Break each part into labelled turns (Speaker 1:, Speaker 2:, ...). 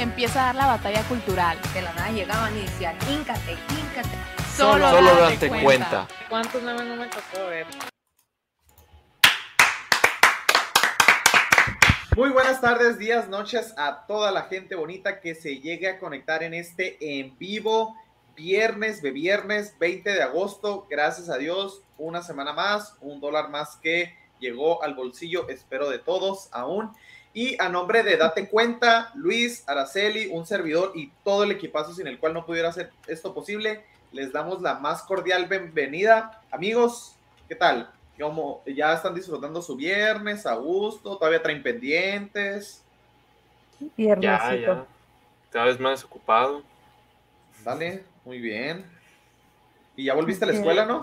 Speaker 1: Empieza a dar la batalla cultural.
Speaker 2: De la nada llegaban y decían, híncate, híncate.
Speaker 1: Solo,
Speaker 3: Solo
Speaker 1: date
Speaker 3: date cuenta.
Speaker 4: ¿Cuántos nueve no me tocó ver?
Speaker 5: Muy buenas tardes, días, noches a toda la gente bonita que se llegue a conectar en este en vivo viernes de viernes 20 de agosto. Gracias a Dios, una semana más, un dólar más que llegó al bolsillo, espero de todos aún. Y a nombre de Date Cuenta, Luis, Araceli, un servidor y todo el equipazo sin el cual no pudiera hacer esto posible, les damos la más cordial bienvenida. Amigos, ¿qué tal? ¿Cómo, ¿Ya están disfrutando su viernes a gusto? ¿Todavía traen pendientes?
Speaker 3: Ya,
Speaker 6: Viernesito.
Speaker 3: ya. Cada vez más ocupado.
Speaker 5: Dale, muy bien. ¿Y ya volviste a la escuela, no?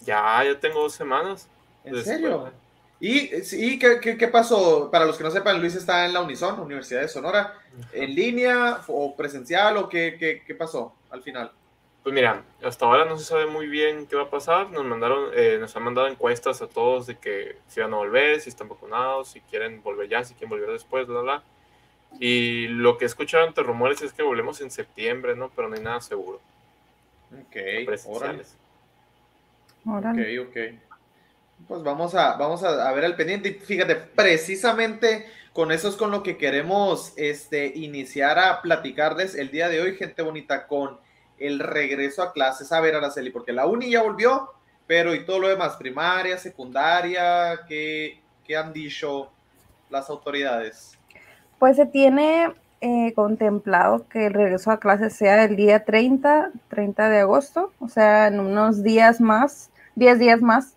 Speaker 3: Ya, ya tengo dos semanas.
Speaker 5: ¿En serio?
Speaker 3: escuela.
Speaker 5: ¿Y, ¿qué, qué, qué pasó? Para los que no sepan, Luis está en la Unison, Universidad de Sonora. ¿En línea o presencial o qué, qué, qué pasó al final?
Speaker 3: Pues mira, hasta ahora no se sabe muy bien qué va a pasar. Nos mandaron, eh, nos han mandado encuestas a todos de que si van a volver, si están vacunados, si quieren volver ya, si quieren volver después, bla, bla. Y lo que he escuchado entre rumores es que volvemos en septiembre, ¿no? Pero no hay nada seguro.
Speaker 5: Ok. Órale. Ok, ok. Pues vamos a, vamos a, a ver al pendiente. Y fíjate, precisamente con eso es con lo que queremos este, iniciar a platicarles el día de hoy, gente bonita, con el regreso a clases. A ver, Araceli, porque la uni ya volvió, pero y todo lo demás, primaria, secundaria, ¿qué, qué han dicho las autoridades?
Speaker 6: Pues se tiene eh, contemplado que el regreso a clases sea el día 30, 30 de agosto, o sea, en unos días más, 10 días más.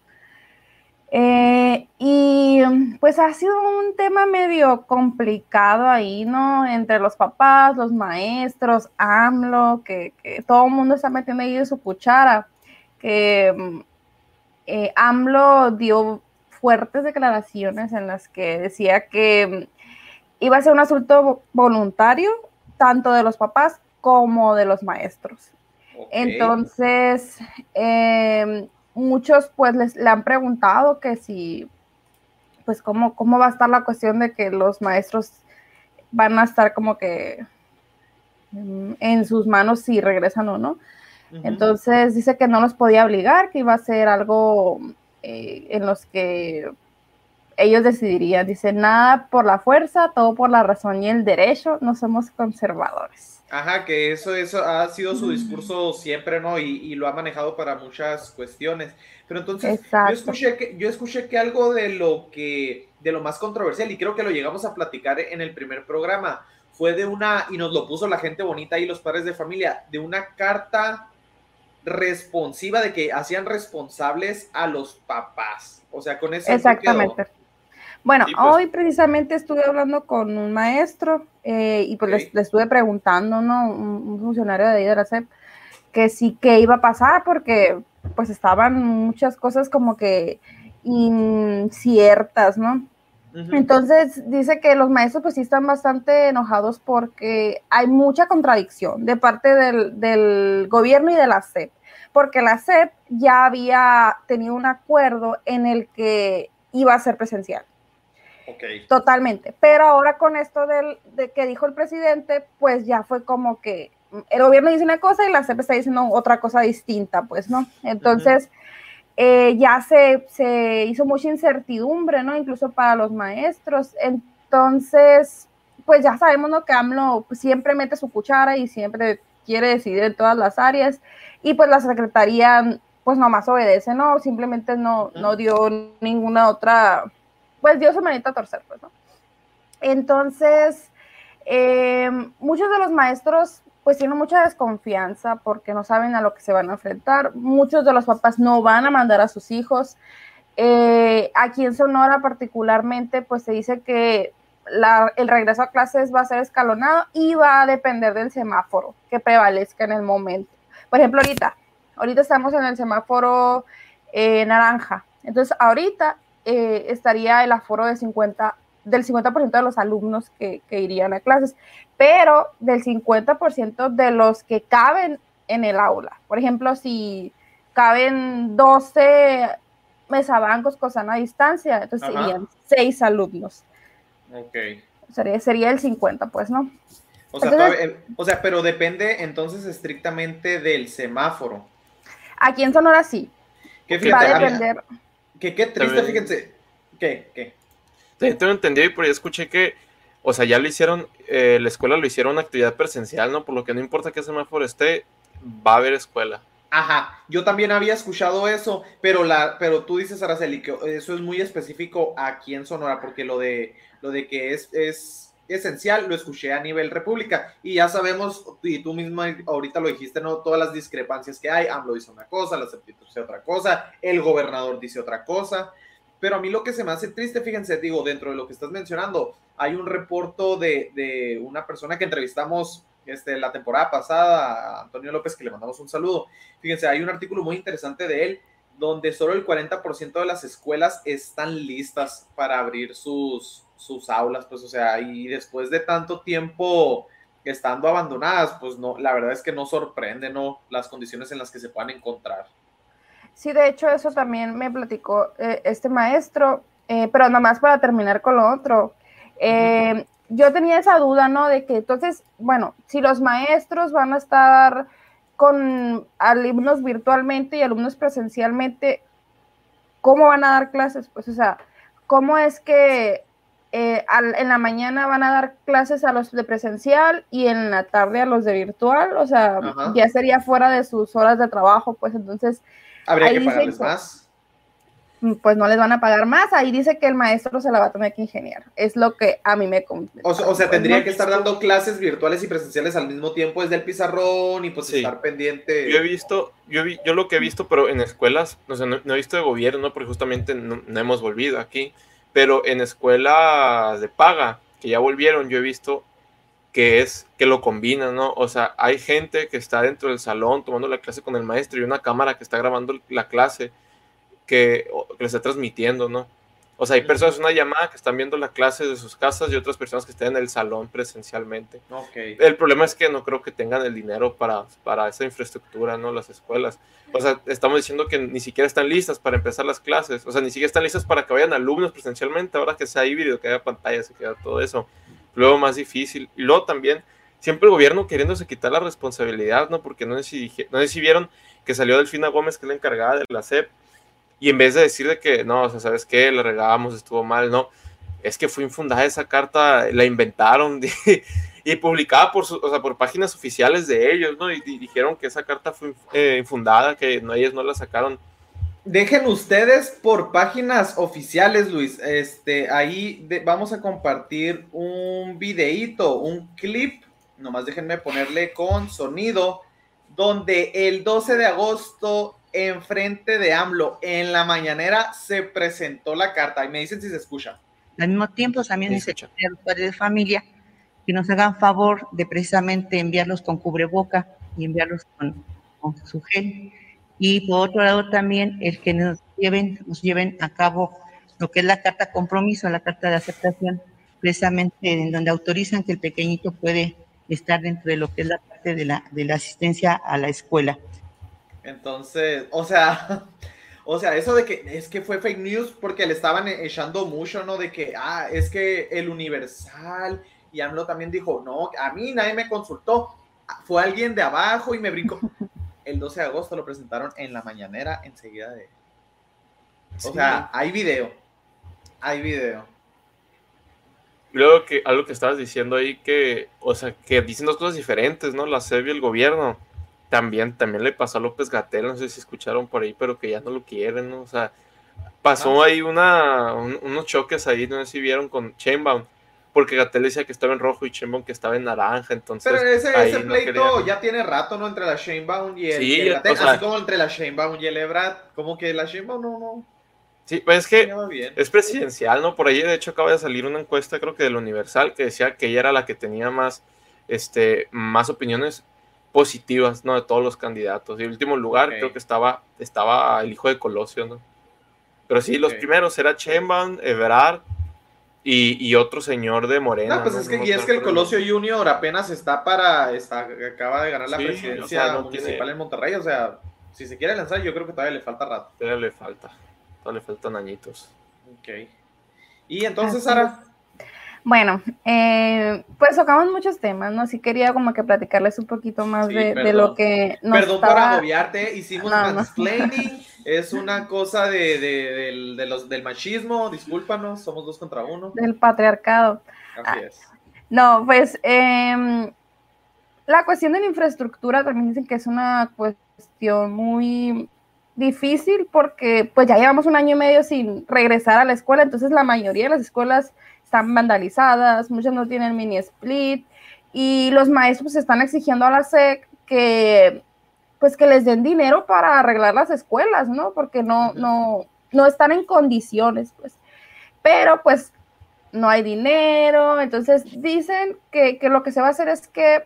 Speaker 6: Eh, y pues ha sido un tema medio complicado ahí, ¿no? Entre los papás, los maestros, AMLO, que, que todo el mundo está metiendo ahí de su cuchara, que eh, AMLO dio fuertes declaraciones en las que decía que mm, iba a ser un asunto vo- voluntario, tanto de los papás como de los maestros. Entonces, eh, muchos pues les, le han preguntado que si, pues cómo, cómo va a estar la cuestión de que los maestros van a estar como que mm, en sus manos si regresan o no. Entonces dice que no los podía obligar, que iba a ser algo eh, en los que ellos decidirían. Dice, nada por la fuerza, todo por la razón y el derecho, no somos conservadores.
Speaker 5: Ajá, que eso, eso ha sido su discurso siempre, ¿no? Y, y lo ha manejado para muchas cuestiones. Pero entonces,
Speaker 6: Exacto.
Speaker 5: yo escuché que, yo escuché que algo de lo que, de lo más controversial, y creo que lo llegamos a platicar en el primer programa, fue de una, y nos lo puso la gente bonita y los padres de familia, de una carta responsiva de que hacían responsables a los papás. O sea, con eso.
Speaker 6: Exactamente. Bueno,
Speaker 3: Sí, pues.
Speaker 6: hoy precisamente estuve hablando con un maestro eh, y pues
Speaker 5: Ok.
Speaker 6: les- le, estuve preguntando, ¿no? Un, un funcionario de ahí de la SEP, que sí que iba a pasar porque pues estaban muchas cosas como que inciertas, ¿no? Entonces dice que los maestros pues sí están bastante enojados porque hay mucha contradicción de parte del, del gobierno y de la SEP, porque la SEP ya había tenido un acuerdo en el que iba a ser presencial.
Speaker 5: Ok.
Speaker 6: Totalmente. Pero ahora con esto del, de que dijo el presidente, pues ya fue como que el gobierno dice una cosa y la CEP está diciendo otra cosa distinta, pues, ¿no? Entonces, eh, ya se, se hizo mucha incertidumbre, ¿no? Incluso para los maestros. Entonces, pues ya sabemos, ¿no? Que AMLO siempre mete su cuchara y siempre quiere decidir en todas las áreas. Y pues la secretaría, pues nomás obedece, ¿no? Simplemente no, no dio ninguna otra pues dio su manita a torcer, pues, ¿no? Entonces, eh, muchos de los maestros pues tienen mucha desconfianza porque no saben a lo que se van a enfrentar. Muchos de los papás no van a mandar a sus hijos. Eh, aquí en Sonora particularmente, pues se dice que el regreso a clases va a ser escalonado y va a depender del semáforo que prevalezca en el momento. Por ejemplo, ahorita, ahorita estamos en el semáforo eh, naranja. Entonces, ahorita eh, estaría el aforo de 50, del 50% de los alumnos que, que irían a clases, pero del 50% de los que caben en el aula. Por ejemplo, si caben 12 mesabancos con sana distancia, entonces
Speaker 5: Ajá.
Speaker 6: serían 6 alumnos.
Speaker 5: Ok.
Speaker 6: Sería, sería el 50, pues, ¿no?
Speaker 5: O sea,
Speaker 6: Entonces-
Speaker 5: todavía- o sea, pero depende entonces estrictamente del semáforo.
Speaker 6: Aquí en Sonora sí. Va a
Speaker 5: a mí-
Speaker 6: depender.
Speaker 5: Que qué triste,
Speaker 3: También-
Speaker 5: fíjense. ¿Qué? ¿Qué?
Speaker 3: También tengo entendido y por ahí escuché que, o sea, ya lo hicieron, eh, la escuela lo hicieron una actividad presencial, ¿no? Por lo que no importa qué semáforo esté, va a haber escuela.
Speaker 5: Ajá, yo también había escuchado eso, pero la, pero tú dices, Araceli, que eso es muy específico aquí en Sonora, porque lo de lo de que es, es esencial, lo escuché a nivel república, y ya sabemos, y tú misma ahorita lo dijiste, ¿no? Todas las discrepancias que hay, AMLO dice una cosa, la CEPTIT dice otra cosa, el gobernador dice otra cosa, pero a mí lo que se me hace triste, fíjense, digo, dentro de lo que estás mencionando, hay un reporto de, de una persona que entrevistamos este, la temporada pasada, Antonio López, que le mandamos un saludo. Fíjense, hay un artículo muy interesante de él donde solo el 40% de las escuelas están listas para abrir sus, sus aulas, pues, o sea, y después de tanto tiempo estando abandonadas, pues no, la verdad es que no sorprende, ¿no? Las condiciones en las que se puedan encontrar.
Speaker 6: Sí, de hecho, eso también me platicó eh, este maestro, eh, pero nomás para terminar con lo otro. eh, Yo tenía esa duda, ¿no? De que entonces, bueno, si los maestros van a estar con alumnos virtualmente y alumnos presencialmente, ¿cómo van a dar clases? Pues, o sea, ¿cómo es que eh, al- en la mañana van a dar clases a los de presencial y en la tarde a los de virtual? O sea,
Speaker 5: Ajá.
Speaker 6: ya sería fuera de sus horas de trabajo, pues entonces
Speaker 5: Habría
Speaker 6: Ahí
Speaker 5: que
Speaker 6: dice
Speaker 5: pagarles
Speaker 6: que-
Speaker 5: más.
Speaker 6: pues no les van a pagar más. Ahí dice que el maestro se la va a tener que ingeniar. Es lo que a mí me.
Speaker 5: O, sea- o sea,
Speaker 6: Pues,
Speaker 5: tendría que estar dando clases virtuales y presenciales al mismo tiempo desde el pizarrón y pues
Speaker 3: Sí.
Speaker 5: estar pendiente.
Speaker 3: Yo he visto, yo, vi- yo lo que he visto, pero en escuelas, o sea, no, no he visto de gobierno, ¿no? porque justamente no, no hemos volvido aquí, pero en escuelas de paga, que ya volvieron, yo he visto que es que lo combinan, ¿no? O sea, hay gente que está dentro del salón tomando la clase con el maestro y una cámara que está grabando la clase que, que le está transmitiendo, ¿no? O sea, hay personas en una llamada que están viendo la clase de sus casas y otras personas que están en el salón presencialmente.
Speaker 5: Ok.
Speaker 3: El problema es que no creo que tengan el dinero para, para esa infraestructura, ¿no? Las escuelas. O sea, estamos diciendo que ni siquiera están listas para empezar las clases. O sea, ni siquiera están listas para que vayan alumnos presencialmente. Ahora que sea híbrido, que haya pantallas, que haya todo eso. Luego más difícil. Y luego también, siempre el gobierno queriéndose quitar la responsabilidad, ¿no? Porque no sé si, no sé si vieron que salió Delfina Gómez, que es la encargada de la SEP, y en vez de decir de que, no, o sea, ¿sabes qué? La regamos, estuvo mal, no. Es que fue infundada esa carta, la inventaron y publicada por, su- o sea, por páginas oficiales de ellos, ¿no? Y, y dijeron que esa carta fue eh, infundada, que no, ellos no la sacaron.
Speaker 5: Dejen ustedes por páginas oficiales, Luis. Este, ahí de- vamos a compartir un videíto, un clip. Nomás déjenme ponerle con sonido. Donde el 12 de agosto, enfrente de AMLO, en la mañanera, se presentó la carta. Y me dicen si se escucha.
Speaker 7: Al mismo tiempo, también necesito
Speaker 3: escucha.
Speaker 7: a los padres de familia que nos hagan favor de precisamente enviarlos con cubreboca y enviarlos con, con su gel. Y por otro lado también el que nos lleven, nos lleven a cabo lo que es la carta compromiso, la carta de aceptación, precisamente en donde autorizan que el pequeñito puede estar dentro de lo que es la parte de la, de la asistencia a la escuela.
Speaker 5: Entonces, o sea, o sea, eso de que es que fue fake news porque le estaban e- echando mucho, ¿no? De que, ah, es que el Universal y AMLO también dijo, no, a mí nadie me consultó, fue alguien de abajo y me brincó. El 12 de agosto lo presentaron en la mañanera enseguida de... O
Speaker 3: Sí.
Speaker 5: sea, hay video, hay video.
Speaker 3: Luego que algo que estabas diciendo ahí que, o sea, que dicen dos cosas diferentes, ¿no? La SEB y el gobierno. También, también le pasó a López Gatel, no sé si escucharon por ahí, pero que ya no lo quieren, ¿no? O sea, pasó ahí una, un- unos choques ahí, no sé si vieron con Chainbound, porque Gatel decía que estaba en rojo y Chainbound que estaba en naranja, entonces
Speaker 5: Pero ese, ese
Speaker 3: no
Speaker 5: pleito
Speaker 3: querían.
Speaker 5: ya tiene rato, ¿no? Entre la Sheinbaum y el,
Speaker 3: Sí,
Speaker 5: y el
Speaker 3: o
Speaker 5: Gatell,
Speaker 3: sea-
Speaker 5: así como entre la Sheinbaum y el Ebrard, como que la Sheinbaum no, no.
Speaker 3: Sí, pues es que es presidencial, ¿no? Por ahí, de hecho, acaba de salir una encuesta, creo que del Universal, que decía que ella era la que tenía más, este, más opiniones positivas, ¿no? De todos los candidatos. Y en último lugar, creo que estaba, estaba el hijo de Colosio, ¿no? Pero sí, los primeros era Chemban, Ebrard y, y otro señor de Morena.
Speaker 5: No, pues es que, y es que el. Colosio Junior apenas está para, está, acaba de ganar la
Speaker 3: Sí,
Speaker 5: presidencia
Speaker 3: o sea, no
Speaker 5: municipal
Speaker 3: tiene-
Speaker 5: en Monterrey, o sea, si se quiere lanzar, yo creo que todavía le falta rato.
Speaker 3: Todavía le falta, todavía le faltan añitos.
Speaker 5: Ok. Y entonces,
Speaker 6: Así
Speaker 5: Sara,
Speaker 6: Bueno, eh, pues tocamos muchos temas, ¿no? Sí quería como que platicarles un poquito más
Speaker 5: Sí,
Speaker 6: de, lo que nos
Speaker 5: perdón por
Speaker 6: estaba-
Speaker 5: agobiarte, hicimos
Speaker 6: No, no.
Speaker 5: mansplaining, es una cosa de, de- los, del machismo, discúlpanos, somos dos contra uno.
Speaker 6: del patriarcado.
Speaker 5: Así es.
Speaker 6: No, pues em, la cuestión de la infraestructura también dicen que es una cuestión muy difícil porque pues ya llevamos un año y medio sin regresar a la escuela, entonces la mayoría de las escuelas están vandalizadas, muchas no tienen mini split y los maestros están exigiendo a la SEC que pues que les den dinero para arreglar las escuelas, ¿no? Porque no, no, no están en condiciones, pues. Pero pues no hay dinero, entonces dicen que, que lo que se va a hacer es que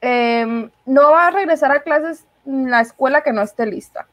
Speaker 6: em, no va a regresar a clases la escuela que no esté lista.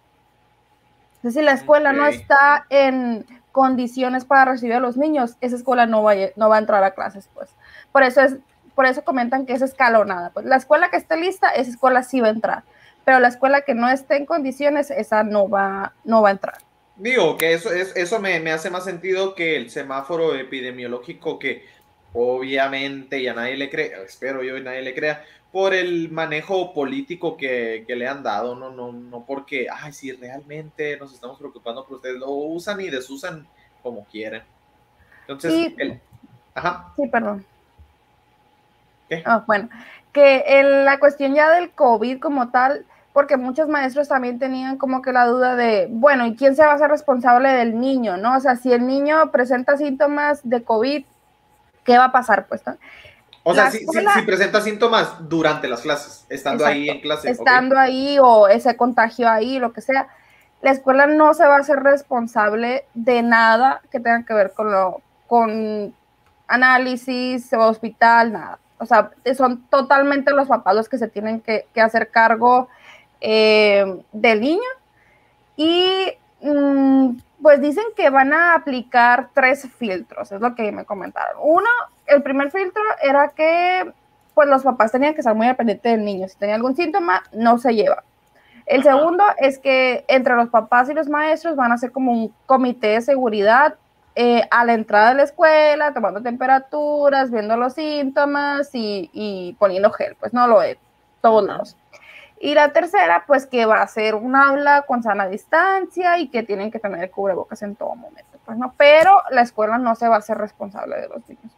Speaker 6: Entonces, si la escuela no está en condiciones para recibir a los niños, esa escuela no va, a, no va a entrar a clases, pues. Por eso es, por eso comentan que es escalonada. Pues la escuela que esté lista, esa escuela sí va a entrar. Pero la escuela que no esté en condiciones, esa no va, no va a entrar.
Speaker 5: Digo que eso, es, eso me, me hace más sentido que el semáforo epidemiológico que obviamente ya nadie le cree, espero yo y nadie le crea, por el manejo político que, que le han dado, no, no, no porque, ay, sí, realmente nos estamos preocupando por ustedes, lo usan y desusan como quieren. Entonces,
Speaker 6: Sí.
Speaker 5: el, ajá,
Speaker 6: Sí, perdón.
Speaker 5: ¿Qué?
Speaker 6: Ah, bueno, que el- la cuestión ya del COVID como tal, porque muchos maestros también tenían como que la duda de, bueno, ¿y quién se va a hacer responsable del niño? ¿No? O sea, si el niño presenta síntomas de COVID, ¿qué va a pasar? Pues, ¿no?
Speaker 5: O sea, si, si-
Speaker 6: escuela-
Speaker 5: si presenta síntomas durante las clases, estando ahí en clase.
Speaker 6: estando ahí o ese contagio ahí, lo que sea, la escuela no se va a hacer responsable de nada que tenga que ver con lo, con análisis, hospital, nada. O sea, son totalmente los papás los que se tienen que, que hacer cargo eh, del niño. Y mm, pues dicen que van a aplicar tres filtros, es lo que me comentaron. Uno, el primer filtro era que pues los papás tenían que estar muy al pendiente del niño. Si tenía algún síntoma, no se lleva. El
Speaker 5: Ajá.
Speaker 6: segundo es que entre los papás y los maestros van a hacer como un comité de seguridad eh, a la entrada de la escuela, tomando temperaturas, viendo los síntomas y, y poniendo gel, pues no lo de todos lados. Y la tercera, pues que va a ser un aula con sana distancia y que tienen que tener cubrebocas en todo momento, pues no, pero la escuela no se va a hacer responsable de los niños.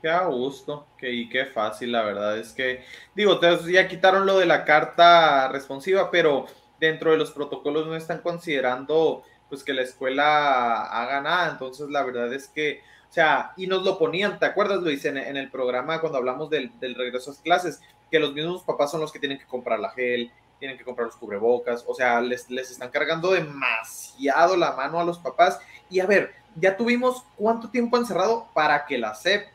Speaker 5: Qué a gusto, que, y qué fácil, la verdad es que, digo, ya quitaron lo de la carta responsiva, pero dentro de los protocolos no están considerando pues que la escuela haga nada, entonces la verdad es que, o sea, y nos lo ponían, ¿te acuerdas, Luis, en, en el programa cuando hablamos del, del regreso a clases, que los mismos papás son los que tienen que comprar la gel, tienen que comprar los cubrebocas, o sea, les, les están cargando demasiado la mano a los papás, y a ver, ya tuvimos cuánto tiempo encerrado para que la SEP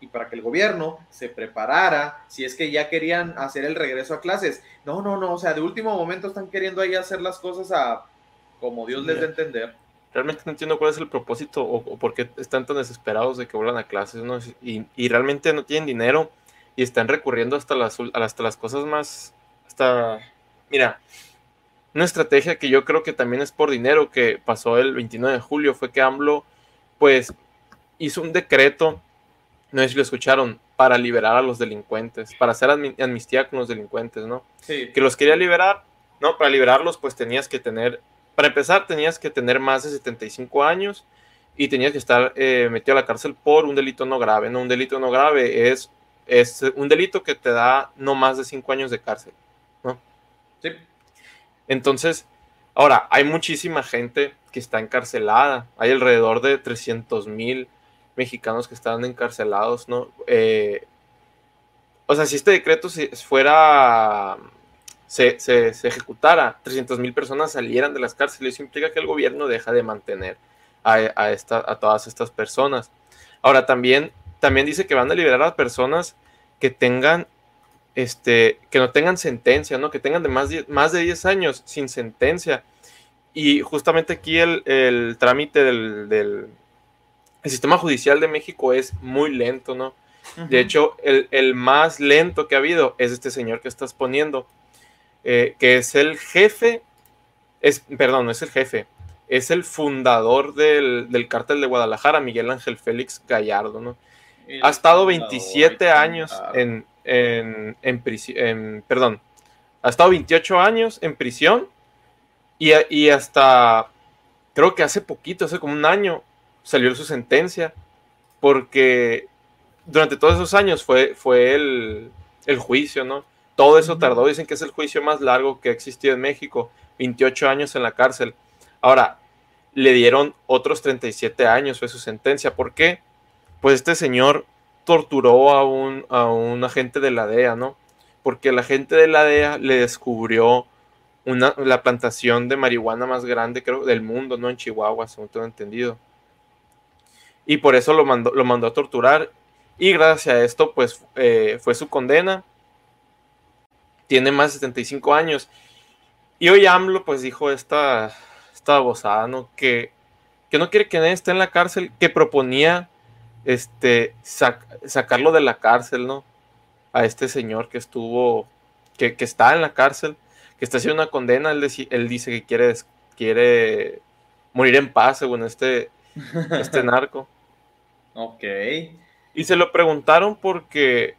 Speaker 5: y para que el gobierno se preparara si es que ya querían hacer el regreso a clases. No, no, no, o sea, de último momento están queriendo ahí hacer las cosas a como Dios les dé a entender.
Speaker 3: Realmente no entiendo cuál es el propósito o, o por qué están tan desesperados de que vuelvan a clases, ¿no? Y, y realmente no tienen dinero y están recurriendo hasta las, hasta las cosas más, hasta, mira, una estrategia que yo creo que también es por dinero que pasó el 29 de julio fue que AMLO, pues, hizo un decreto, no sé si lo escucharon, para liberar a los delincuentes, para hacer amni- amnistía con los delincuentes, ¿no?
Speaker 5: Sí,
Speaker 3: que los quería liberar, ¿no? Para liberarlos, pues tenías que tener, para empezar, tenías que tener más de 75 años y tenías que estar eh, metido a la cárcel por un delito no grave, ¿no? Un delito no grave es, es un delito que te da no más de 5 años de cárcel, ¿no?
Speaker 5: sí.
Speaker 3: Entonces, ahora, hay muchísima gente que está encarcelada, hay alrededor de 300 mil mexicanos que están encarcelados, ¿no? Eh, o sea, si este decreto fuera, se, se, se ejecutara, 300 mil personas salieran de las cárceles, eso implica que el gobierno deja de mantener a, a, esta, a todas estas personas. Ahora también, también dice que van a liberar a personas que tengan, este, que no tengan sentencia, ¿no? Que tengan de más, de, más de 10 años sin sentencia. Y justamente aquí el, el trámite del, del el sistema judicial de México es muy lento, ¿no? Uh -huh. De hecho, el, el, más lento que ha habido es este señor que estás poniendo, eh, que es el jefe, es, perdón, no es el jefe, es el fundador del, del cártel de Guadalajara, Miguel Ángel Félix Gallardo, ¿no? El ha estado 27 años en, en, en prisión, perdón, ha estado 28 años en prisión y, y hasta, creo que hace poquito, hace como un año, salió su sentencia, porque durante todos esos años fue, fue el, el juicio, ¿no? Todo eso tardó, dicen que es el juicio más largo que ha existido en México, 28 años en la cárcel. Ahora, le dieron otros 37 años, fue su sentencia. ¿Por qué? Pues este señor torturó a un, a un agente de la DEA, ¿no? Porque la gente de la DEA le descubrió una, la plantación de marihuana más grande, creo, del mundo, ¿no? En Chihuahua, según tengo entendido. Y por eso lo mandó, lo mandó a torturar. Y gracias a esto, pues, eh, fue su condena. Tiene más de 75 años. Y hoy AMLO, pues, dijo esta, esta babosada, ¿no? Que, que no quiere que nadie esté en la cárcel, que proponía este, sac sacarlo de la cárcel, ¿no? A este señor que estuvo, que, que está en la cárcel, que está haciendo una condena, él, él dice que quiere, quiere morir en paz, según este, este narco.
Speaker 5: Ok.
Speaker 3: Y se lo preguntaron porque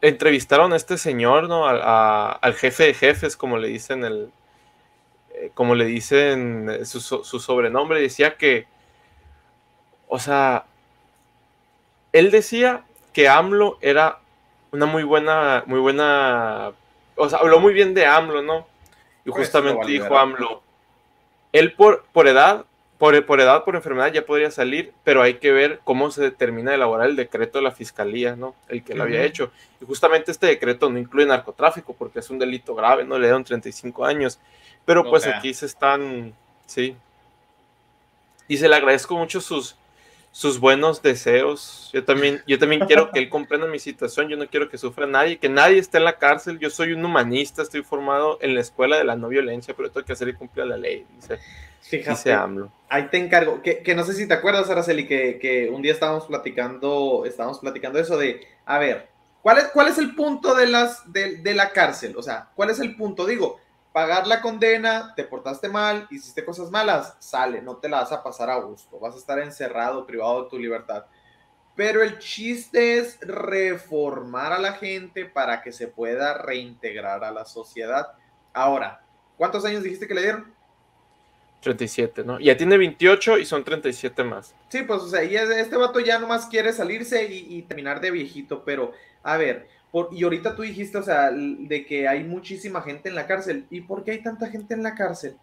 Speaker 3: entrevistaron a este señor, ¿no? A, a, al jefe de jefes, como le dicen el, eh, como le dicen su, su sobrenombre, decía que, o sea, él decía que AMLO era una muy buena, muy buena, o sea, habló muy bien de AMLO, ¿no? Y justamente pues dijo AMLO, él por, por edad por, por, edad, por enfermedad ya podría salir, pero hay que ver cómo se determina de elaborar el decreto de la fiscalía, ¿no? El que lo uh -huh. había hecho. Y justamente este decreto no incluye narcotráfico porque es un delito grave, ¿no? Le dieron 35 años. Pero okay. pues aquí se están, sí. Y se le agradezco mucho sus, sus buenos deseos. Yo también, yo también quiero que él comprenda mi situación. Yo no quiero que sufra nadie, que nadie esté en la cárcel. Yo soy un humanista, estoy formado en la escuela de la no violencia, pero tengo que hacer y cumplir la ley, dice.
Speaker 5: Fíjate, dice AMLO. ahí te encargo, que, que, no sé si te acuerdas, Araceli, que, que un día estábamos platicando, estábamos platicando eso de, a ver, ¿cuál es, cuál es el punto de, las, de, de la cárcel? O sea, ¿cuál es el punto? Digo, pagar la condena, te portaste mal, hiciste cosas malas, sale, no te la vas a pasar a gusto, vas a estar encerrado, privado de tu libertad. Pero el chiste es reformar a la gente para que se pueda reintegrar a la sociedad. Ahora, ¿cuántos años dijiste que le dieron?
Speaker 3: 37, ¿no? Ya tiene 28 y son 37 más.
Speaker 5: Sí, pues, o sea, y este vato ya nomás quiere salirse y, y terminar de viejito, pero, a ver, por, y ahorita tú dijiste, o sea, de que hay muchísima gente en la cárcel. ¿Y por qué hay tanta gente en la cárcel?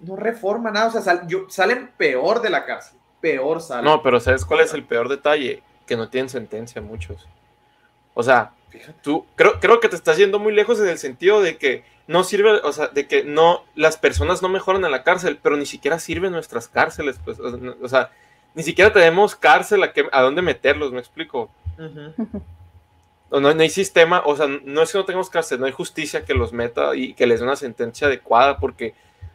Speaker 5: No reforma nada, o sea, sal, yo, salen peor de la cárcel, peor salen.
Speaker 3: No, pero ¿sabes cuál es el peor detalle? Que no tienen sentencia muchos. O sea, Fíjate. tú, creo, creo que te estás yendo muy lejos en el sentido de que no sirve, o sea, de que no, las personas no mejoran en la cárcel, pero ni siquiera sirven nuestras cárceles, pues, o sea, ni siquiera tenemos cárcel a, que, a dónde meterlos, me explico. Uh -huh. No, no, hay sistema, o sea, no es que no tengamos cárcel, no hay justicia que los meta y que les dé una sentencia adecuada, porque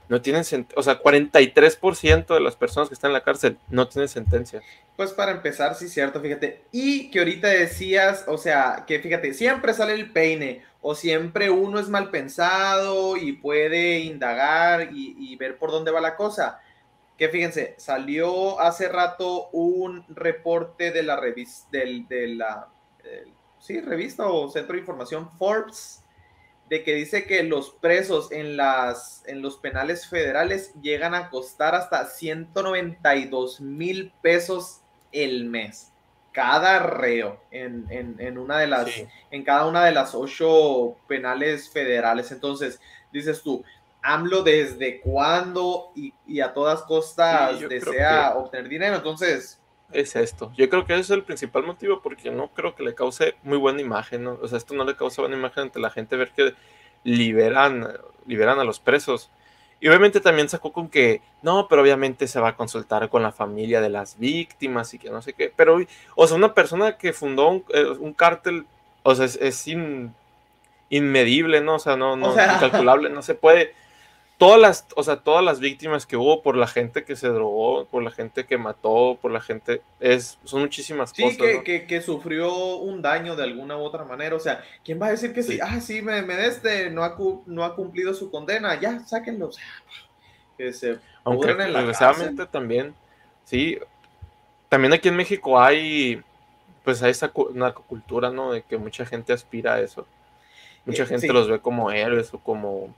Speaker 3: no tienen, o sea, 43% de las personas que están en la cárcel no tienen sentencia.
Speaker 5: Pues para empezar, sí, cierto, fíjate. Y que ahorita decías, o sea, que fíjate, siempre sale el peine, o siempre uno es mal pensado y puede indagar y, ver por dónde va la cosa. Que fíjense, salió hace rato un reporte de la revista, del, de la, sí, revista o centro de información Forbes, de que dice que los presos en, las, en los penales federales llegan a costar hasta 192 mil pesos el mes. Cada reo en, en, en una de las, sí. en cada una de las ocho penales federales. Entonces, dices tú, AMLO desde cuándo y, y a todas costas sí, desea que... obtener dinero. Entonces,
Speaker 3: es esto. Yo creo que ese es el principal motivo porque no creo que le cause muy buena imagen, ¿no? O sea, esto no le causa buena imagen ante la gente ver que liberan, liberan a los presos. Y obviamente también sacó con que, no, pero obviamente se va a consultar con la familia de las víctimas y que no sé qué. Pero, o sea, una persona que fundó un, eh, un cártel, o sea, es, es in- inmedible, ¿no? O sea, no, no,
Speaker 5: O sea-
Speaker 3: incalculable, no se puede. Todas las, o sea, todas las víctimas que hubo por la gente que se drogó, por la gente que mató, por la gente, es, son muchísimas
Speaker 5: Sí,
Speaker 3: cosas.
Speaker 5: que,
Speaker 3: ¿no?
Speaker 5: que, que sufrió un daño de alguna u otra manera. O sea, ¿quién va a decir que sí?
Speaker 3: Sí.
Speaker 5: Ah, sí, me, me de este, no ha, no ha cumplido su condena. Ya, sáquenlo. O sea, que se
Speaker 3: Aunque
Speaker 5: en la
Speaker 3: desgraciadamente también, sí, también aquí en México hay, pues hay esa cu- narcocultura, ¿no? De que mucha gente aspira a eso. Mucha
Speaker 5: Eh,
Speaker 3: gente
Speaker 5: sí.
Speaker 3: los ve como héroes o como,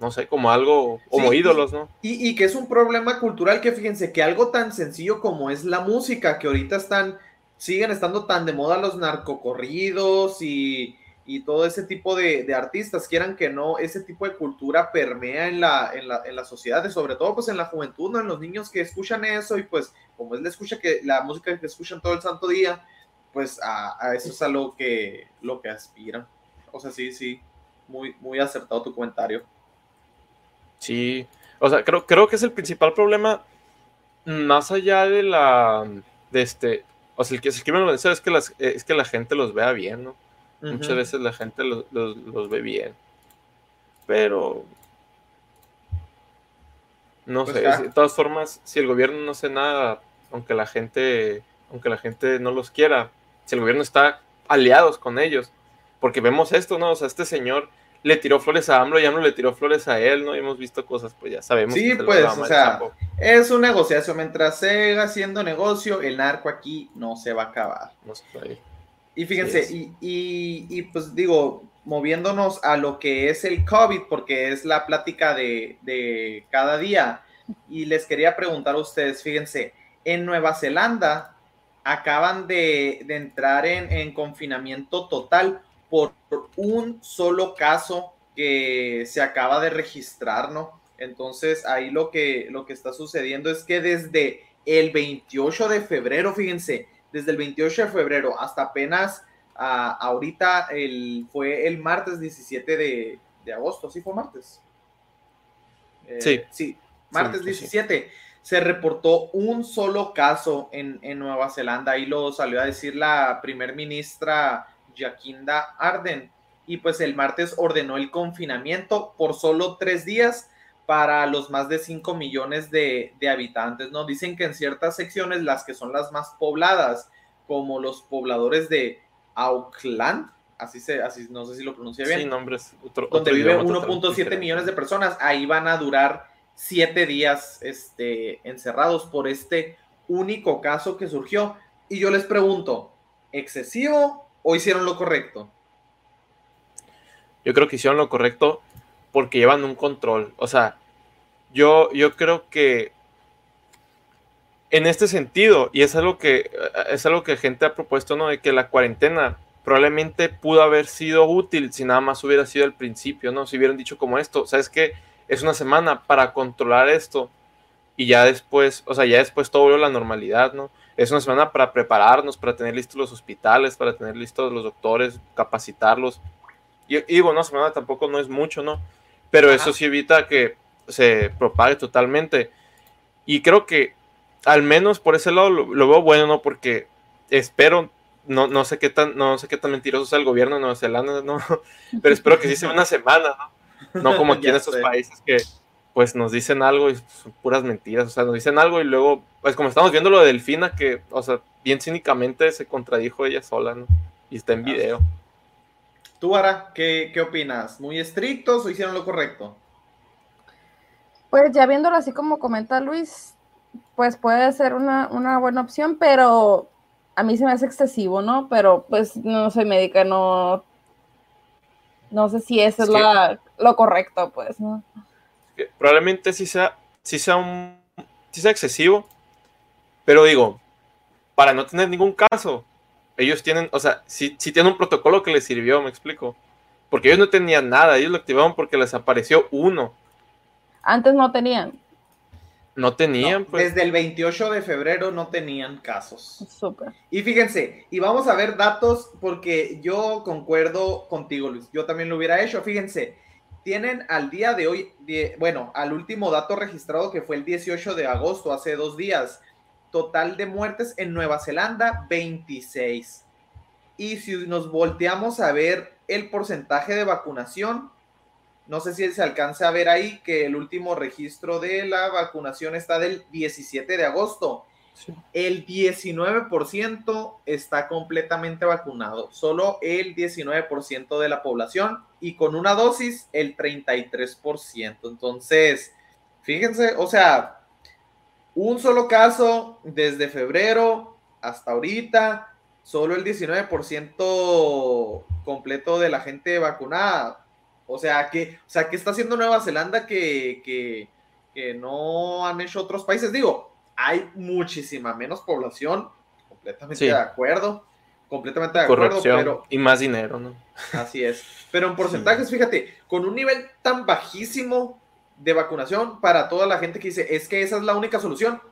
Speaker 3: no sé, como algo, como
Speaker 5: Sí,
Speaker 3: ídolos, ¿no?
Speaker 5: Y, y que es un problema cultural que fíjense que algo tan sencillo como es la música, que ahorita están, siguen estando tan de moda los narcocorridos y, y todo ese tipo de, de artistas, quieran que no, ese tipo de cultura permea en la, en la, en la sociedad, sobre todo pues en la juventud, ¿no? En los niños que escuchan eso y pues como la escucha que la música que escuchan todo el santo día, pues a, a eso es a lo que, lo que aspiran. O sea, sí, sí, muy, muy acertado tu comentario.
Speaker 3: Sí, o sea, creo, creo que es el principal problema, más allá de la, de este, o sea, el que el crimen organizado es que, las, es que la gente los vea bien, ¿no? Muchas veces la gente los, los- los ve bien. Pero. No
Speaker 5: Pues
Speaker 3: sé,
Speaker 5: ya.
Speaker 3: de todas formas, si el gobierno no hace nada, aunque la gente, aunque la gente no los quiera, si el gobierno está aliados con ellos, porque vemos esto, ¿no? O sea, este señor le tiró flores a AMLO y AMLO le tiró flores a él, ¿no? Y hemos visto cosas, pues ya sabemos.
Speaker 5: Sí,
Speaker 3: que se
Speaker 5: pues, o sea. Es un negociazo. Mientras siga haciendo negocio, el narco aquí no se va a acabar.
Speaker 3: No.
Speaker 5: Y fíjense,
Speaker 3: Sí,
Speaker 5: y, y- y, pues digo, moviéndonos a lo que es el COVID, porque es la plática de, de cada día, y les quería preguntar a ustedes, fíjense, en Nueva Zelanda acaban de, de entrar en, en confinamiento total por un solo caso que se acaba de registrar, ¿no? Entonces ahí lo que, lo que está sucediendo es que desde el 28 de febrero, fíjense, desde el 28 de febrero hasta apenas ah, ahorita el, fue el martes 17 de, de agosto, ¿sí fue martes? Eh,
Speaker 3: Sí.
Speaker 5: Sí, martes
Speaker 3: Sí, sí, sí.
Speaker 5: 17 se reportó un solo caso en, en Nueva Zelanda. Ahí lo salió a decir la primer ministra Jacinda Arden. Y pues el martes ordenó el confinamiento por solo tres días para los más de 5 millones de, de habitantes, ¿no? Dicen que en ciertas secciones, las que son las más pobladas, como los pobladores de Auckland, así se, así no sé si lo pronuncia bien,
Speaker 3: Sí, nombres. Otro,
Speaker 5: donde
Speaker 3: otro
Speaker 5: vive
Speaker 3: idioma totalmente
Speaker 5: 1.7
Speaker 3: diferente.
Speaker 5: millones de personas, ahí van a durar siete días este, encerrados por este único caso que surgió. Y yo les pregunto, ¿excesivo o hicieron lo correcto?
Speaker 3: yo creo que hicieron lo correcto porque llevan un control. O sea, yo, yo creo que en este sentido, y es algo que es algo que gente ha propuesto, ¿no? De que la cuarentena probablemente pudo haber sido útil si nada más hubiera sido al principio, ¿no? Si hubieran dicho como esto, ¿sabes qué? Es una semana para controlar esto y ya después, o sea, ya después todo vuelve a la normalidad, ¿no? Es una semana para prepararnos, para tener listos los hospitales, para tener listos los doctores, capacitarlos. Y, y digo, una semana tampoco no es mucho, ¿no? Pero eso sí evita que se propague totalmente. Y creo que al menos por ese lado lo, lo veo bueno, ¿no? Porque espero, no, no sé qué tan, no sé qué tan mentiroso sea el gobierno de Nueva Zelanda, ¿no? Pero espero que sí sea una semana, ¿no? No como aquí en estos países que pues nos dicen algo y son puras mentiras, o sea, nos dicen algo y luego, pues como estamos viendo lo de Delfina, que, o sea, bien cínicamente se contradijo ella sola, ¿no? Y está en video.
Speaker 5: Tú, Ara, ¿qué, qué opinas? ¿Muy estrictos o hicieron lo correcto?
Speaker 6: Pues ya viéndolo así como comenta Luis, pues puede ser una, una buena opción, pero a mí se me hace excesivo, ¿no? Pero pues no soy médica, no, no sé si eso es,
Speaker 3: Es que-
Speaker 6: la- lo correcto, pues, ¿no?
Speaker 3: Que probablemente sí sea, sí sea un, sí sea excesivo, pero digo, para no tener ningún caso, ellos tienen, o sea, sí, sí tienen un protocolo que les sirvió, me explico. Porque ellos no tenían nada, ellos lo activaron porque les apareció uno.
Speaker 6: Antes no tenían.
Speaker 3: No tenían,
Speaker 5: No,
Speaker 3: pues.
Speaker 5: Desde el 28 de febrero no tenían casos.
Speaker 6: Súper.
Speaker 5: Y fíjense, y vamos a ver datos porque yo concuerdo contigo, Luis. Yo también lo hubiera hecho. Fíjense, tienen al día de hoy, bueno, al último dato registrado que fue el 18 de agosto, hace dos días, total de muertes en Nueva Zelanda, 26. Y si nos volteamos a ver el porcentaje de vacunación, no sé si se alcanza a ver ahí que el último registro de la vacunación está del 17 de agosto. El 19% está completamente vacunado, solo el 19% de la población y con una dosis el 33%. Entonces, fíjense, o sea, un solo caso desde febrero hasta ahorita, solo el 19% completo de la gente vacunada. O sea, que, o sea, ¿qué está haciendo Nueva Zelanda que, que, que no han hecho otros países? Digo, hay muchísima menos población, completamente
Speaker 3: Sí.
Speaker 5: de acuerdo, completamente de acuerdo, pero
Speaker 3: y más dinero, ¿no?
Speaker 5: Así es. Pero en porcentajes, fíjate, con un nivel tan bajísimo de vacunación para toda la gente que dice, es que esa es la única solución.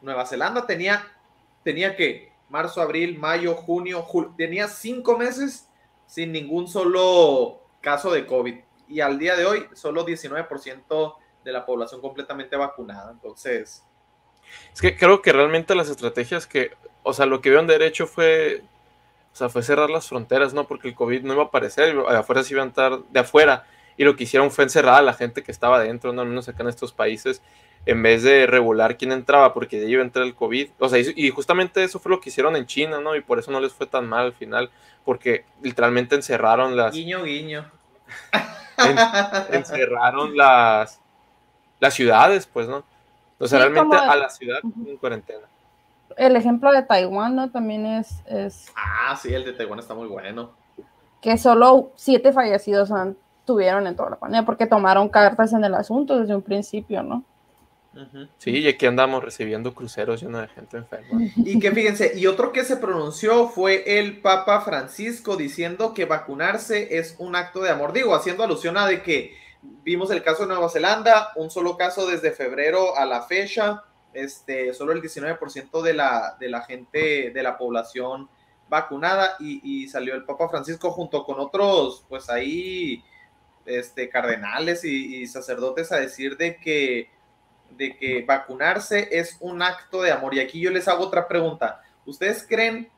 Speaker 5: Nueva Zelanda tenía, tenía que marzo, abril, mayo, junio, julio, tenía cinco meses sin ningún solo caso de COVID. Y al día de hoy, solo 19% de la población completamente vacunada. Entonces,
Speaker 3: Es que creo que realmente las estrategias que, o sea, lo que vieron de derecho fue, o sea, fue cerrar las fronteras, ¿no? Porque el COVID no iba a aparecer, de afuera se iban a estar de afuera. Y lo que hicieron fue encerrar a la gente que estaba adentro, ¿no? Al menos acá en estos países, en vez de regular quién entraba, porque de ahí iba a entrar el COVID. O sea, y, y justamente eso fue lo que hicieron en China, ¿no? Y por eso no les fue tan mal al final, porque literalmente encerraron las,
Speaker 5: guiño, guiño.
Speaker 3: en- encerraron las, las ciudades, pues, ¿no? O sea,
Speaker 6: Sí,
Speaker 3: realmente
Speaker 6: como-
Speaker 3: a la ciudad en cuarentena.
Speaker 6: El ejemplo de Taiwán, ¿no? También es, es
Speaker 5: Ah, sí, el de Taiwán está muy bueno.
Speaker 6: que solo siete fallecidos han, tuvieron en toda la pandemia porque tomaron cartas en el asunto desde un principio, ¿no?
Speaker 3: Sí, y aquí andamos recibiendo cruceros llenos de gente enferma.
Speaker 5: Y que fíjense, y otro que se pronunció fue el Papa Francisco diciendo que vacunarse es un acto de amor. Digo, haciendo alusión a de que vimos el caso de Nueva Zelanda, un solo caso desde febrero a la fecha, este, solo el 19% de la, de la gente, de la población vacunada, y, y salió el Papa Francisco junto con otros, pues ahí, este, cardenales y, sacerdotes a decir de que de que vacunarse es un acto de amor. Y aquí yo les hago otra pregunta. ¿Ustedes creen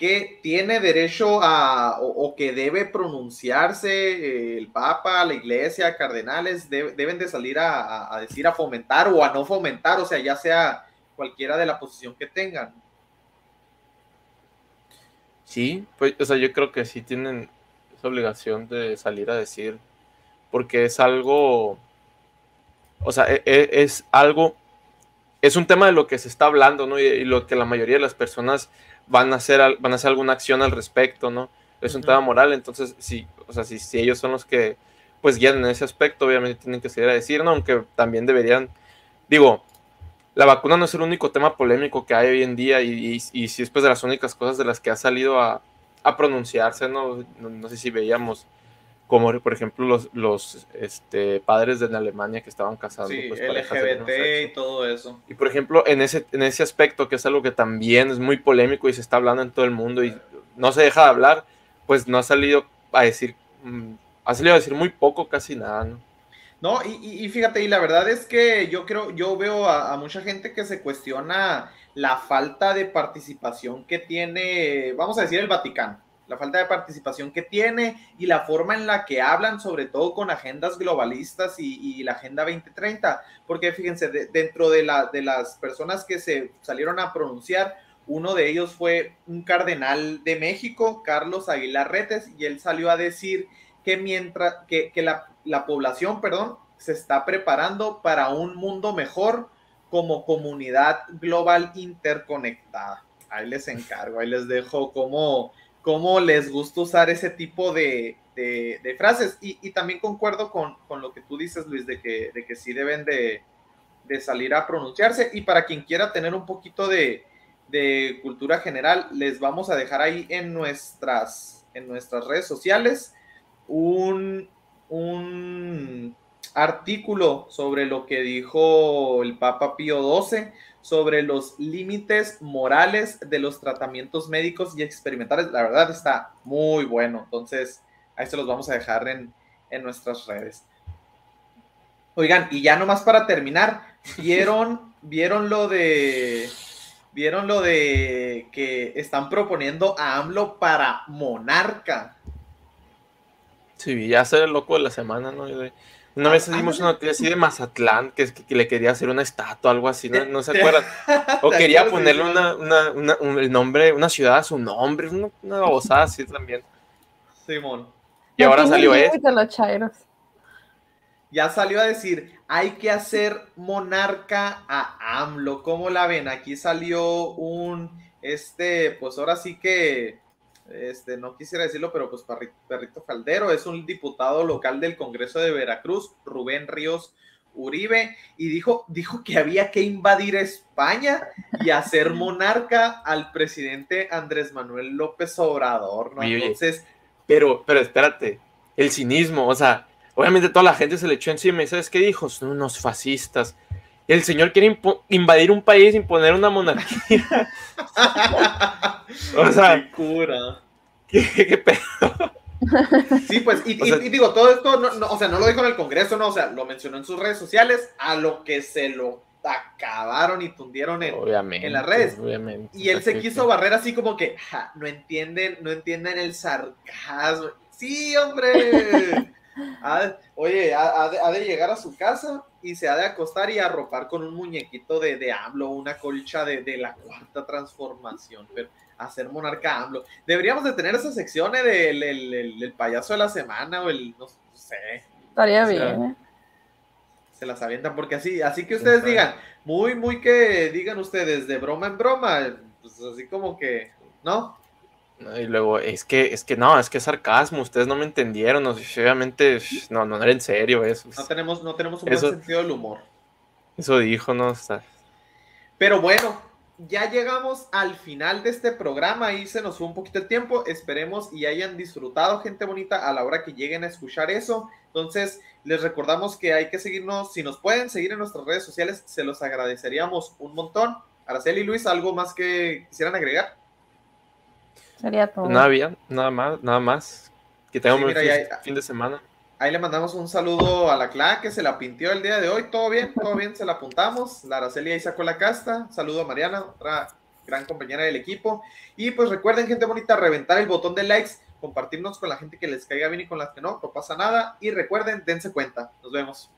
Speaker 5: que tiene derecho a o, que debe pronunciarse eh, el Papa, la Iglesia, cardenales, de- deben de salir a, decir a fomentar o a no fomentar, o sea, ya sea cualquiera de la posición que tengan?
Speaker 3: Sí, pues, o sea, yo creo que sí tienen esa obligación de salir a decir, porque es algo, o sea, e- e- es, algo, es un tema de lo que se está hablando, ¿no? Y lo que la mayoría de las personas van a hacer, al- van a hacer alguna acción al respecto, ¿no? Es un tema moral, entonces, sí, o sea, si, si ellos son los que, pues, guían en ese aspecto, obviamente tienen que salir a decir, ¿no? Aunque también deberían, digo, la vacuna no es el único tema polémico que hay hoy en día y, y, y sí es pues de las únicas cosas de las que ha salido a, a pronunciarse, ¿no? ¿no? no sé si veíamos como por ejemplo los, los este, padres de en Alemania que estaban casando
Speaker 5: Sí,
Speaker 3: pues,
Speaker 5: LGBT
Speaker 3: sexo.
Speaker 5: y todo eso.
Speaker 3: Y por ejemplo, en ese, en ese aspecto, que es algo que también es muy polémico y se está hablando en todo el mundo y no se deja de hablar, pues no ha salido a decir, mm, ha salido a decir muy poco, casi nada, ¿no?
Speaker 5: No, y, y- y fíjate, y la verdad es que yo creo, yo veo a, a mucha gente que se cuestiona la falta de participación que tiene, vamos a decir, el Vaticano, la falta de participación que tiene y la forma en la que hablan, sobre todo con agendas globalistas y, la Agenda 2030, porque fíjense, de- dentro de, la, de las personas que se salieron a pronunciar, uno de ellos fue un cardenal de México, Carlos Aguilar Retes, y él salió a decir que mientras que, la, la población, perdón, se está preparando para un mundo mejor como comunidad global interconectada. Ahí les encargo, ahí les dejo cómo, cómo les gusta usar ese tipo de, de- frases. Y, y también concuerdo con, con lo que tú dices, Luis, de que, de que sí deben de, de salir a pronunciarse. Y para quien quiera tener un poquito de, de cultura general, les vamos a dejar ahí en nuestras, en nuestras redes sociales un, un artículo sobre lo que dijo el Papa Pío XII sobre los límites morales de los tratamientos médicos y experimentales. La verdad está muy bueno. Entonces, ahí se los vamos a dejar en, en nuestras redes. Oigan, y ya nomás para terminar, ¿vieron, vieron lo de vieron lo de que están proponiendo a AMLO para monarca?
Speaker 3: Sí, ya ser el loco de la semana, ¿no? Una vez
Speaker 5: Ah,
Speaker 3: dimos
Speaker 5: ándale.
Speaker 3: una noticia así de Mazatlán, que, es que, que le quería hacer una estatua, algo así, ¿no, ¿No se acuerdan? O
Speaker 5: ¿Te
Speaker 3: quería ponerle una, una, una- un- el nombre, una ciudad a su nombre, una, una babosada así también.
Speaker 5: Simón.
Speaker 3: Y ahora salió esto.
Speaker 5: Ya salió a decir, hay que hacer monarca a AMLO. ¿Cómo la ven? Aquí salió un, este, pues ahora sí que, este, no quisiera decirlo, pero pues Perrito Caldero es un diputado local del Congreso de Veracruz, Rubén Ríos Uribe, y dijo, dijo que había que invadir España y hacer monarca al presidente Andrés Manuel López Obrador, ¿no? Entonces,
Speaker 3: Pero, pero espérate, el cinismo, o sea, obviamente toda la gente se le echó encima y ¿sabes qué dijo? Son unos fascistas. El señor quiere invadir un país, imponer una monarquía. o sea,
Speaker 5: qué cura.
Speaker 3: ¿qué, qué pedo?
Speaker 5: Sí, pues, y,
Speaker 3: O
Speaker 5: y-
Speaker 3: sea-
Speaker 5: y digo, todo esto, no, no, o sea, no lo dijo en el Congreso, no, o sea, lo mencionó en sus redes sociales, a lo que se lo acabaron y tundieron en, en las redes.
Speaker 3: Obviamente.
Speaker 5: Y él se quiso barrer así como que, "Ja, no entienden, no entienden el sarcasmo. Sí, hombre. Ha- oye, ha, ha de, ha de llegar a su casa y se ha de acostar y arropar con un muñequito de, de AMLO, una colcha de, de la cuarta transformación, pero hacer monarca AMLO. Deberíamos de tener esa sección eh, del el- el- el payaso de la semana o el, no sé,
Speaker 6: Estaría
Speaker 3: O sea,
Speaker 6: bien. ¿eh?
Speaker 5: se las avientan porque así, así que ustedes digan, muy, muy que digan ustedes de broma en broma, pues así como que, ¿no?
Speaker 3: Y luego, es que, es que no, es que es sarcasmo, ustedes no me entendieron, obviamente, no, no era en serio eso.
Speaker 5: No tenemos, no tenemos un
Speaker 3: Eso-
Speaker 5: buen sentido del humor.
Speaker 3: Eso dijo, ¿no? O sea,
Speaker 5: Pero bueno, ya llegamos al final de este programa. Ahí se nos fue un poquito el tiempo. Esperemos y hayan disfrutado, gente bonita, a la hora que lleguen a escuchar eso. Entonces, les recordamos que hay que seguirnos. Si nos pueden seguir en nuestras redes sociales, se los agradeceríamos un montón. Araceli y Luis, ¿algo más que quisieran agregar?
Speaker 6: Sería todo.
Speaker 3: nada bien, nada más, nada más. Que tengan
Speaker 5: Sí,
Speaker 3: un
Speaker 5: mira,
Speaker 3: fin de semana.
Speaker 5: Ahí le mandamos un saludo a la Cla que se la pintió el día de hoy. Todo bien, todo bien, se la apuntamos. La Araceli ahí sacó la casta. Saludo a Mariana, otra gran compañera del equipo. Y pues recuerden, gente bonita, reventar el botón de likes, compartirnos con la gente que les caiga bien y con las que no, no pasa nada. Y recuerden, dense cuenta. Nos vemos.